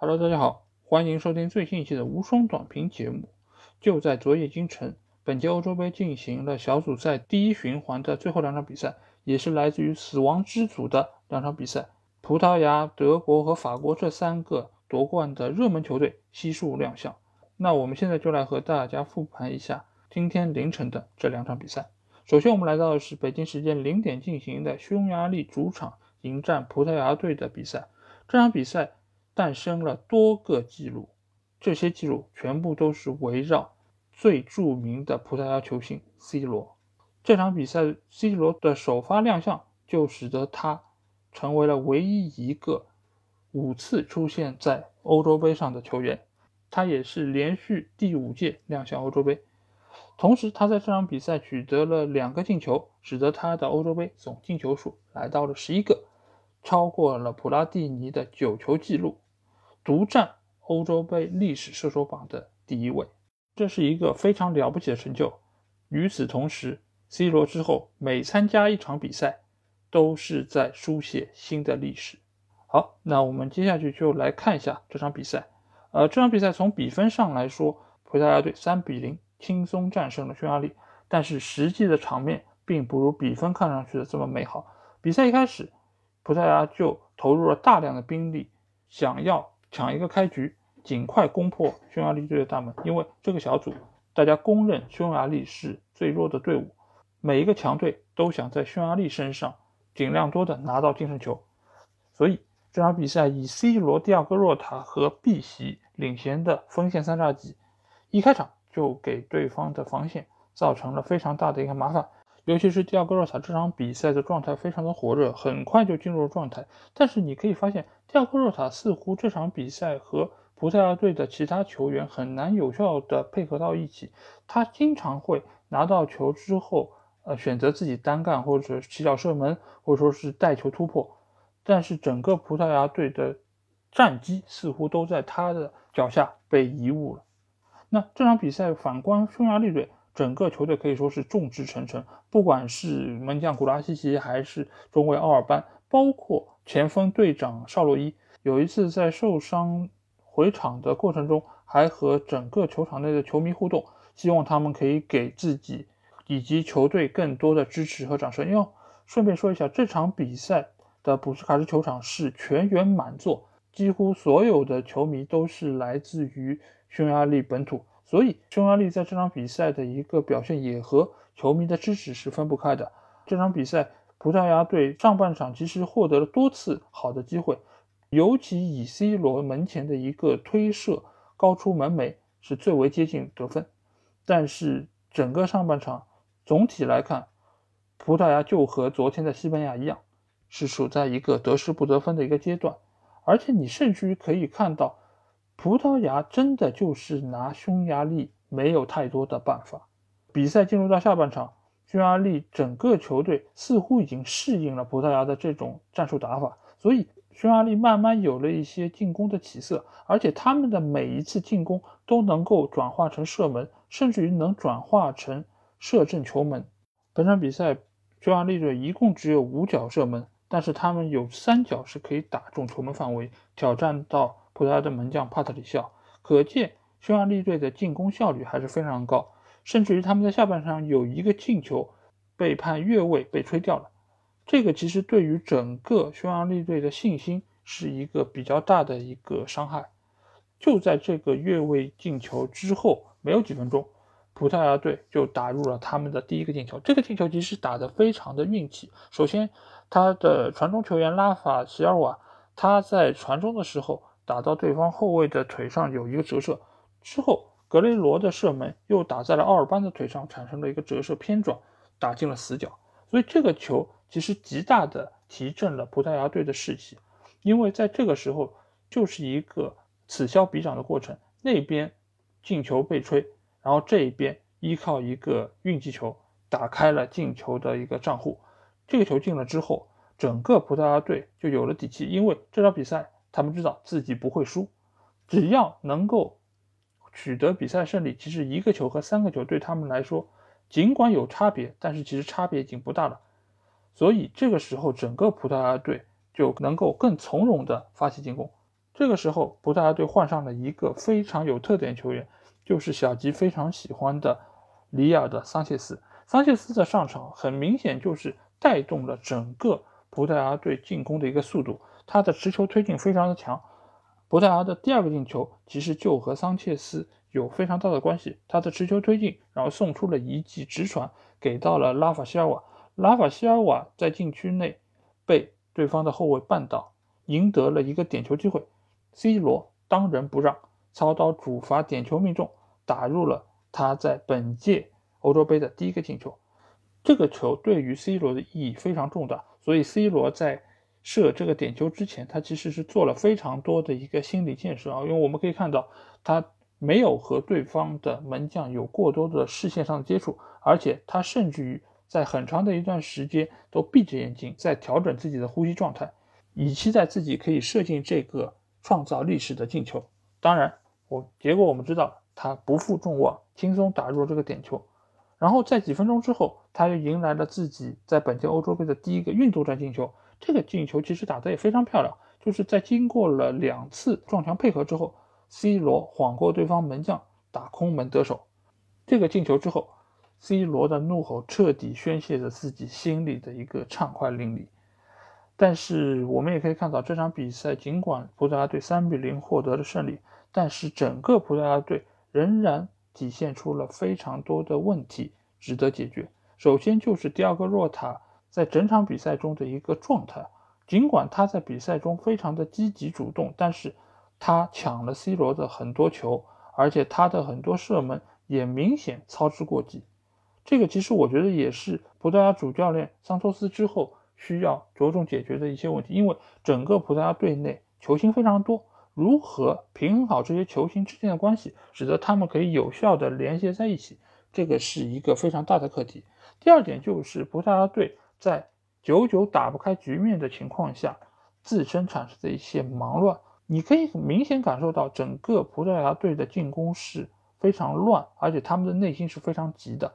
Hello，大家好，欢迎收听最新一期的无双短评节目。就在昨夜今晨，本届欧洲杯进行了小组赛第一循环的最后两场比赛，也是来自于死亡之组的两场比赛。葡萄牙、德国和法国这三个夺冠的热门球队悉数亮相。那我们现在就来和大家复盘一下今天凌晨的这两场比赛。首先，我们来到的是北京时间零点进行的匈牙利主场迎战葡萄牙队的比赛。这场比赛。诞生了多个记录，这些记录全部都是围绕最著名的葡萄牙球星 C 罗。这场比赛，C 罗的首发亮相就使得他成为了唯一一个五次出现在欧洲杯上的球员，他也是连续第五届亮相欧洲杯。同时，他在这场比赛取得了两个进球，使得他的欧洲杯总进球数来到了十一个，超过了普拉蒂尼的九球纪录。独占欧洲杯历史射手榜的第一位，这是一个非常了不起的成就。与此同时，C 罗之后每参加一场比赛，都是在书写新的历史。好，那我们接下去就来看一下这场比赛。呃，这场比赛从比分上来说，葡萄牙队三比零轻松战胜了匈牙利，但是实际的场面并不如比分看上去的这么美好。比赛一开始，葡萄牙就投入了大量的兵力，想要。抢一个开局，尽快攻破匈牙利队的大门。因为这个小组，大家公认匈牙利是最弱的队伍，每一个强队都想在匈牙利身上尽量多的拿到净胜球。所以这场比赛以 C 罗、蒂亚戈·若塔和 B 席领衔的锋线三叉戟，一开场就给对方的防线造成了非常大的一个麻烦。尤其是蒂亚戈·若塔这场比赛的状态非常的火热，很快就进入了状态。但是你可以发现，蒂亚戈·若塔似乎这场比赛和葡萄牙队的其他球员很难有效的配合到一起。他经常会拿到球之后，呃，选择自己单干，或者起脚射门，或者说是带球突破。但是整个葡萄牙队的战机似乎都在他的脚下被遗误了。那这场比赛反观匈牙利队。整个球队可以说是众志成城，不管是门将古拉西奇，还是中卫奥尔班，包括前锋队长绍洛伊，有一次在受伤回场的过程中，还和整个球场内的球迷互动，希望他们可以给自己以及球队更多的支持和掌声。因为顺便说一下，这场比赛的普斯卡什球场是全员满座，几乎所有的球迷都是来自于匈牙利本土。所以，匈牙利在这场比赛的一个表现也和球迷的支持是分不开的。这场比赛，葡萄牙队上半场其实获得了多次好的机会，尤其以 C 罗门前的一个推射高出门楣是最为接近得分。但是整个上半场总体来看，葡萄牙就和昨天的西班牙一样，是处在一个得失不得分的一个阶段。而且你甚至于可以看到。葡萄牙真的就是拿匈牙利没有太多的办法。比赛进入到下半场，匈牙利整个球队似乎已经适应了葡萄牙的这种战术打法，所以匈牙利慢慢有了一些进攻的起色，而且他们的每一次进攻都能够转化成射门，甚至于能转化成射正球门。本场比赛，匈牙利队一共只有五脚射门，但是他们有三脚是可以打中球门范围，挑战到。葡萄牙的门将帕特里肖，可见匈牙利队的进攻效率还是非常高，甚至于他们在下半场有一个进球被判越位被吹掉了，这个其实对于整个匈牙利队的信心是一个比较大的一个伤害。就在这个越位进球之后没有几分钟，葡萄牙队就打入了他们的第一个进球。这个进球其实打得非常的运气。首先，他的传中球员拉法齐尔瓦，他在传中的时候。打到对方后卫的腿上有一个折射，之后格雷罗的射门又打在了奥尔班的腿上，产生了一个折射偏转，打进了死角。所以这个球其实极大的提振了葡萄牙队的士气，因为在这个时候就是一个此消彼长的过程，那边进球被吹，然后这一边依靠一个运气球打开了进球的一个账户。这个球进了之后，整个葡萄牙队就有了底气，因为这场比赛。他们知道自己不会输，只要能够取得比赛胜利，其实一个球和三个球对他们来说，尽管有差别，但是其实差别已经不大了。所以这个时候，整个葡萄牙队就能够更从容的发起进攻。这个时候，葡萄牙队换上了一个非常有特点球员，就是小吉非常喜欢的里尔的桑切斯。桑切斯的上场很明显就是带动了整个葡萄牙队进攻的一个速度，他的持球推进非常的强。葡萄牙的第二个进球其实就和桑切斯有非常大的关系，他的持球推进，然后送出了一记直传给到了拉法西尔瓦，拉法西尔瓦在禁区内被对方的后卫绊倒，赢得了一个点球机会。C 罗当仁不让，操刀主罚点球命中，打入了他在本届。欧洲杯的第一个进球，这个球对于 C 罗的意义非常重大，所以 C 罗在射这个点球之前，他其实是做了非常多的一个心理建设啊，因为我们可以看到他没有和对方的门将有过多的视线上的接触，而且他甚至于在很长的一段时间都闭着眼睛在调整自己的呼吸状态，以期待自己可以射进这个创造历史的进球。当然，我结果我们知道他不负众望，轻松打入这个点球。然后在几分钟之后，他又迎来了自己在本届欧洲杯的第一个运动战进球。这个进球其实打得也非常漂亮，就是在经过了两次撞墙配合之后，C 罗晃过对方门将，打空门得手。这个进球之后，C 罗的怒吼彻底宣泄着自己心里的一个畅快淋漓。但是我们也可以看到，这场比赛尽管葡萄牙队三比零获得了胜利，但是整个葡萄牙队仍然。体现出了非常多的问题，值得解决。首先就是第二个若塔在整场比赛中的一个状态，尽管他在比赛中非常的积极主动，但是他抢了 C 罗的很多球，而且他的很多射门也明显操之过急。这个其实我觉得也是葡萄牙主教练桑托斯之后需要着重解决的一些问题，因为整个葡萄牙队内球星非常多。如何平衡好这些球星之间的关系，使得他们可以有效的连接在一起，这个是一个非常大的课题。第二点就是葡萄牙队在久久打不开局面的情况下，自身产生的一些忙乱，你可以明显感受到整个葡萄牙队的进攻是非常乱，而且他们的内心是非常急的。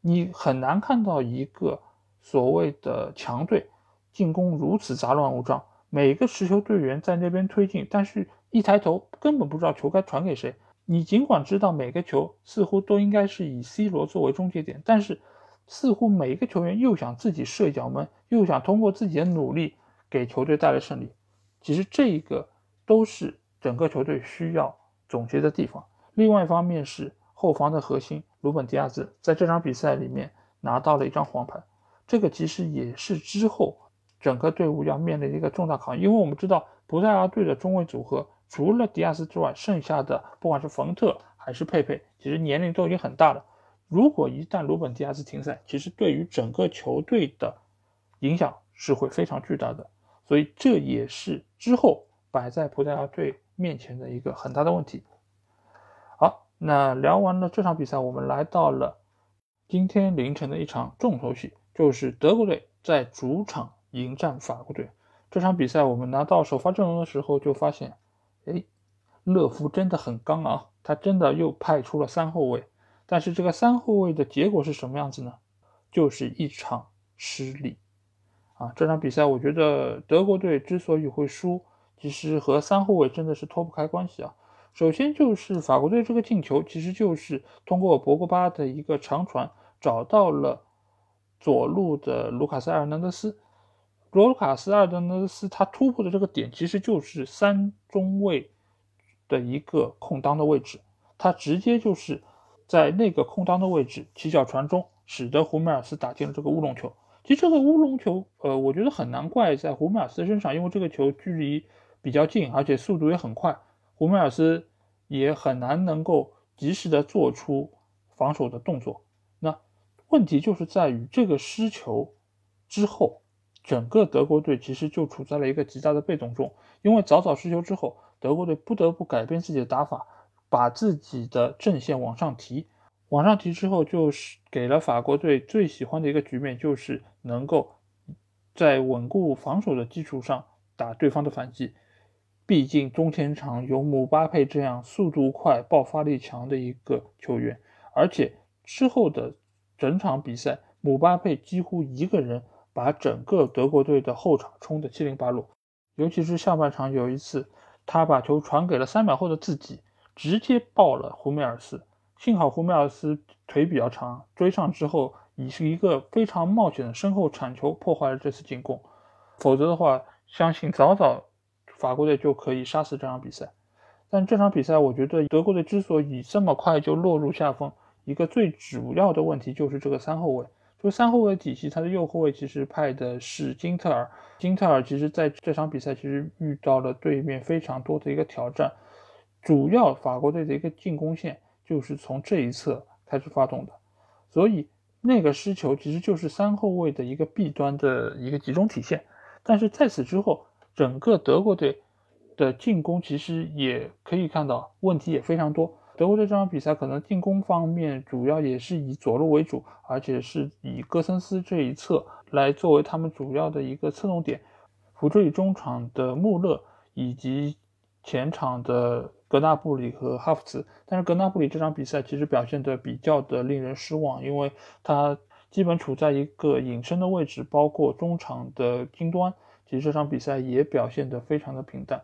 你很难看到一个所谓的强队进攻如此杂乱无章，每个持球队员在那边推进，但是。一抬头，根本不知道球该传给谁。你尽管知道每个球似乎都应该是以 C 罗作为终结点，但是似乎每一个球员又想自己射脚门，又想通过自己的努力给球队带来胜利。其实这一个都是整个球队需要总结的地方。另外一方面是后防的核心鲁本迪亚兹在这场比赛里面拿到了一张黄牌，这个其实也是之后整个队伍要面临的一个重大考验，因为我们知道葡萄牙队的中卫组合。除了迪亚斯之外，剩下的不管是冯特还是佩佩，其实年龄都已经很大了。如果一旦鲁本迪亚斯停赛，其实对于整个球队的影响是会非常巨大的。所以这也是之后摆在葡萄牙队面前的一个很大的问题。好，那聊完了这场比赛，我们来到了今天凌晨的一场重头戏，就是德国队在主场迎战法国队。这场比赛我们拿到首发阵容的时候就发现。哎，勒夫真的很刚啊！他真的又派出了三后卫，但是这个三后卫的结果是什么样子呢？就是一场失利啊！这场比赛我觉得德国队之所以会输，其实和三后卫真的是脱不开关系啊。首先就是法国队这个进球，其实就是通过博格巴的一个长传找到了左路的卢卡斯·埃尔南德斯。罗卡斯·阿尔南德斯他突破的这个点其实就是三中卫的一个空当的位置，他直接就是在那个空当的位置起脚传中，使得胡梅尔斯打进了这个乌龙球。其实这个乌龙球，呃，我觉得很难怪在胡梅尔斯身上，因为这个球距离比较近，而且速度也很快，胡梅尔斯也很难能够及时的做出防守的动作。那问题就是在于这个失球之后。整个德国队其实就处在了一个极大的被动中，因为早早失球之后，德国队不得不改变自己的打法，把自己的阵线往上提。往上提之后，就是给了法国队最喜欢的一个局面，就是能够在稳固防守的基础上打对方的反击。毕竟中前场有姆巴佩这样速度快、爆发力强的一个球员，而且之后的整场比赛，姆巴佩几乎一个人。把整个德国队的后场冲得七零八落，尤其是下半场有一次，他把球传给了三秒后的自己，直接爆了胡梅尔斯。幸好胡梅尔斯腿比较长，追上之后以是一个非常冒险的身后铲球破坏了这次进攻，否则的话，相信早早法国队就可以杀死这场比赛。但这场比赛，我觉得德国队之所以这么快就落入下风，一个最主要的问题就是这个三后卫。就三后卫体系，他的右后卫其实派的是金特尔。金特尔其实在这场比赛其实遇到了对面非常多的一个挑战，主要法国队的一个进攻线就是从这一侧开始发动的，所以那个失球其实就是三后卫的一个弊端的一个集中体现。但是在此之后，整个德国队的进攻其实也可以看到问题也非常多。德国队这场比赛可能进攻方面主要也是以左路为主，而且是以戈森斯这一侧来作为他们主要的一个侧重点，辅助于中场的穆勒以及前场的格纳布里和哈弗茨。但是格纳布里这场比赛其实表现的比较的令人失望，因为他基本处在一个隐身的位置，包括中场的金端，其实这场比赛也表现得非常的平淡。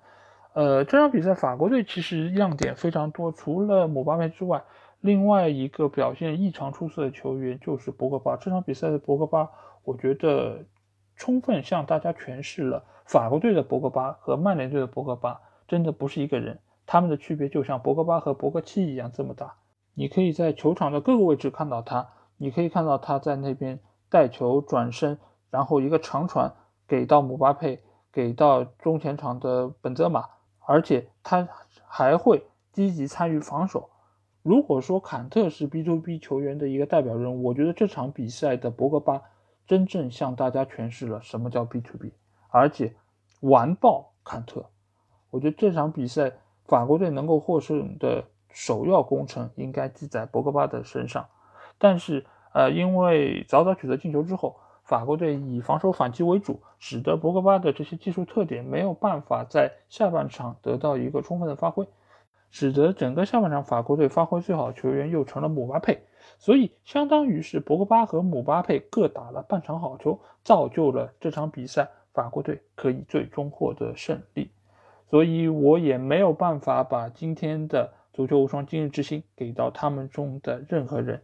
呃，这场比赛法国队其实亮点非常多，除了姆巴佩之外，另外一个表现异常出色的球员就是博格巴。这场比赛的博格巴，我觉得充分向大家诠释了法国队的博格巴和曼联队的博格巴真的不是一个人，他们的区别就像博格巴和博格七一样这么大。你可以在球场的各个位置看到他，你可以看到他在那边带球转身，然后一个长传给到姆巴佩，给到中前场的本泽马。而且他还会积极参与防守。如果说坎特是 B to B 球员的一个代表人物，我觉得这场比赛的博格巴真正向大家诠释了什么叫 B to B，而且完爆坎特。我觉得这场比赛法国队能够获胜的首要功臣应该记在博格巴的身上。但是，呃，因为早早取得进球之后。法国队以防守反击为主，使得博格巴的这些技术特点没有办法在下半场得到一个充分的发挥，使得整个下半场法国队发挥最好球员又成了姆巴佩，所以相当于是博格巴和姆巴佩各打了半场好球，造就了这场比赛法国队可以最终获得胜利。所以我也没有办法把今天的足球无双今日之星给到他们中的任何人，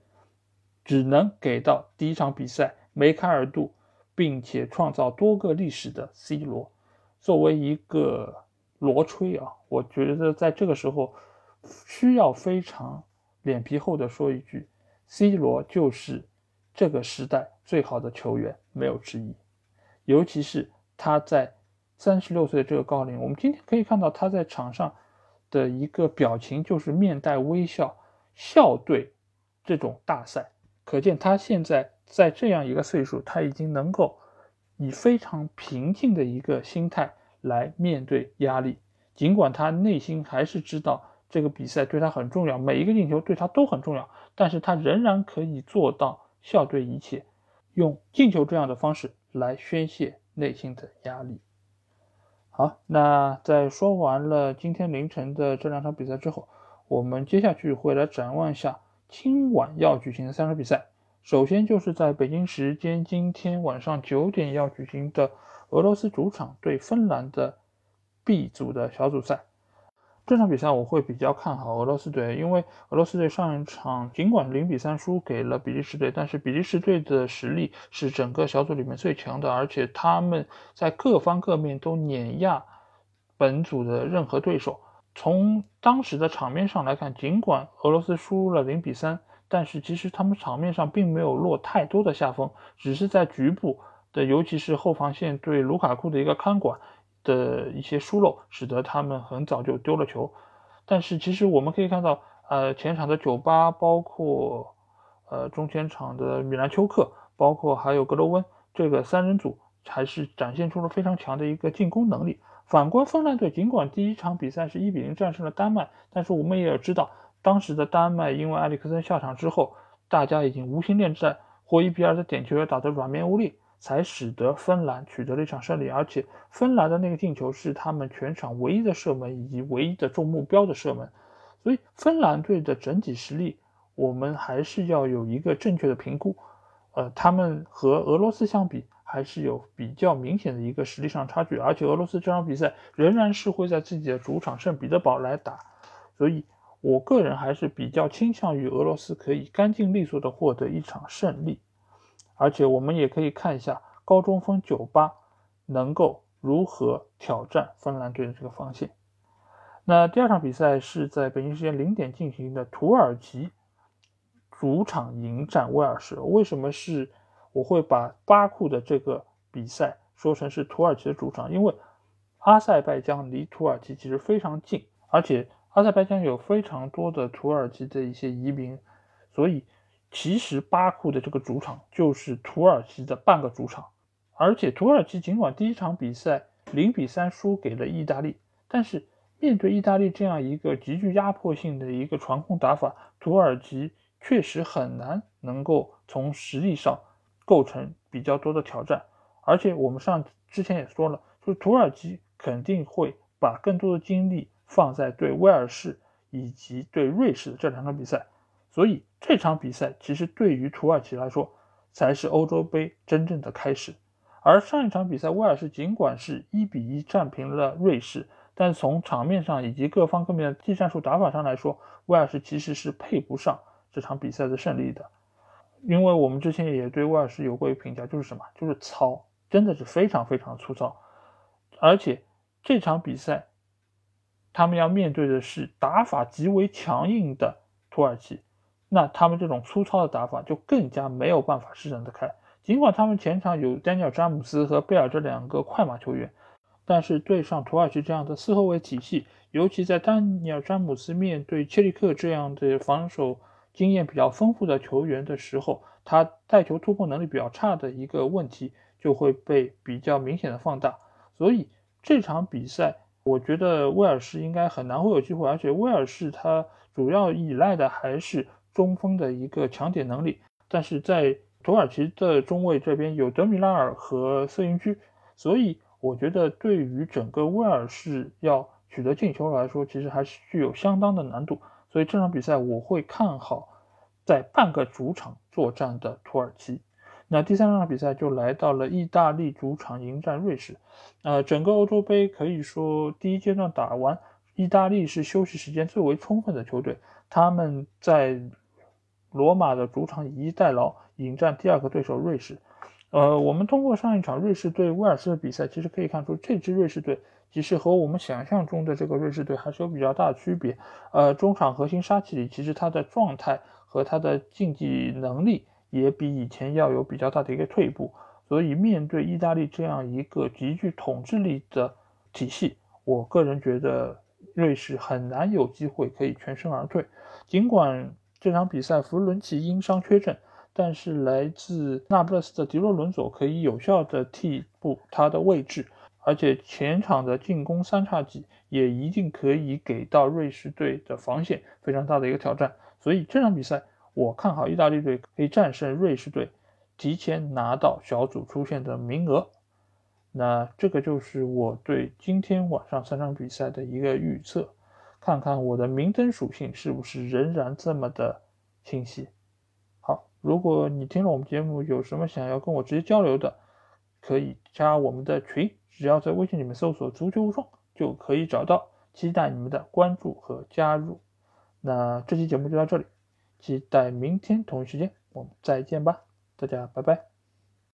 只能给到第一场比赛。梅开二度，并且创造多个历史的 C 罗，作为一个罗吹啊，我觉得在这个时候需要非常脸皮厚的说一句：C 罗就是这个时代最好的球员，没有之一。尤其是他在三十六岁的这个高龄，我们今天可以看到他在场上的一个表情，就是面带微笑，笑对这种大赛，可见他现在。在这样一个岁数，他已经能够以非常平静的一个心态来面对压力。尽管他内心还是知道这个比赛对他很重要，每一个进球对他都很重要，但是他仍然可以做到笑对一切，用进球这样的方式来宣泄内心的压力。好，那在说完了今天凌晨的这两场比赛之后，我们接下去会来展望一下今晚要举行的三场比赛。首先就是在北京时间今天晚上九点要举行的俄罗斯主场对芬兰的 B 组的小组赛，这场比赛我会比较看好俄罗斯队，因为俄罗斯队上一场尽管零比三输给了比利时队，但是比利时队的实力是整个小组里面最强的，而且他们在各方各面都碾压本组的任何对手。从当时的场面上来看，尽管俄罗斯输了零比三。但是其实他们场面上并没有落太多的下风，只是在局部的，尤其是后防线对卢卡库的一个看管的一些疏漏，使得他们很早就丢了球。但是其实我们可以看到，呃，前场的九八，包括呃中前场的米兰丘克，包括还有格罗温这个三人组，还是展现出了非常强的一个进攻能力。反观芬兰队，尽管第一场比赛是一比零战胜了丹麦，但是我们也要知道。当时的丹麦因为埃里克森下场之后，大家已经无心恋战，或伊比尔的点球也打得软绵无力，才使得芬兰取得了一场胜利。而且芬兰的那个进球是他们全场唯一的射门以及唯一的中目标的射门，所以芬兰队的整体实力我们还是要有一个正确的评估。呃，他们和俄罗斯相比，还是有比较明显的一个实力上差距，而且俄罗斯这场比赛仍然是会在自己的主场圣彼得堡来打，所以我个人还是比较倾向于俄罗斯可以干净利索的获得一场胜利，而且我们也可以看一下高中锋九八能够如何挑战芬兰队的这个防线。那第二场比赛是在北京时间零点进行的，土耳其主场迎战威尔士。为什么是我会把巴库的这个比赛说成是土耳其的主场？因为阿塞拜疆离土耳其其实非常近，而且阿塞拜疆有非常多的土耳其的一些移民，所以其实巴库的这个主场就是土耳其的半个主场。而且土耳其尽管第一场比赛零比三输给了意大利，但是面对意大利这样一个极具压迫性的一个传控打法，土耳其确实很难能够从实力上构成比较多的挑战。而且我们上之前也说了，就是土耳其肯定会把更多的精力放在对威尔士以及对瑞士的这两场比赛。所以这场比赛其实对于土耳其来说才是欧洲杯真正的开始。而上一场比赛，威尔士尽管是一比一战平了瑞士。但从场面上以及各方各面的技战术打法上来说，威尔士其实是配不上这场比赛的胜利的，因为我们之前也对威尔士有过一个评价，就是什么，就是糙，真的是非常非常粗糙。而且这场比赛，他们要面对的是打法极为强硬的土耳其，那他们这种粗糙的打法就更加没有办法施展得开。尽管他们前场有丹尼尔·詹姆斯和贝尔这两个快马球员。但是对上土耳其这样的四后卫体系，尤其在丹尼尔·詹姆斯面对切利克这样的防守经验比较丰富的球员的时候，他带球突破能力比较差的一个问题就会被比较明显的放大。所以这场比赛，我觉得威尔士应该很难会有机会，而且威尔士他主要依赖的还是中锋的一个抢点能力。但是在土耳其的中卫这边有德米拉尔和瑟云居，所以。我觉得对于整个威尔士要取得进球来说，其实还是具有相当的难度。所以这场比赛我会看好在半个主场作战的土耳其。那第三场比赛就来到了意大利主场迎战瑞士。呃，整个欧洲杯可以说第一阶段打完，意大利是休息时间最为充分的球队。他们在罗马的主场以逸待劳，迎战第二个对手瑞士。呃，我们通过上一场瑞士对威尔士的比赛，其实可以看出这支瑞士队其实和我们想象中的这个瑞士队还是有比较大的区别。呃，中场核心沙奇里其实他的状态和他的竞技能力也比以前要有比较大的一个退步。所以面对意大利这样一个极具统治力的体系，我个人觉得瑞士很难有机会可以全身而退。尽管这场比赛弗伦奇因伤缺阵。但是来自那不勒斯的迪洛伦佐可以有效的替补他的位置，而且前场的进攻三叉戟也一定可以给到瑞士队的防线非常大的一个挑战。所以这场比赛我看好意大利队可以战胜瑞士队，提前拿到小组出线的名额。那这个就是我对今天晚上三场比赛的一个预测，看看我的明灯属性是不是仍然这么的清晰。好如果你听了我们节目，有什么想要跟我直接交流的，可以加我们的群，只要在微信里面搜索“足球无双”就可以找到。期待你们的关注和加入。那这期节目就到这里，期待明天同一时间我们再见吧，大家拜拜。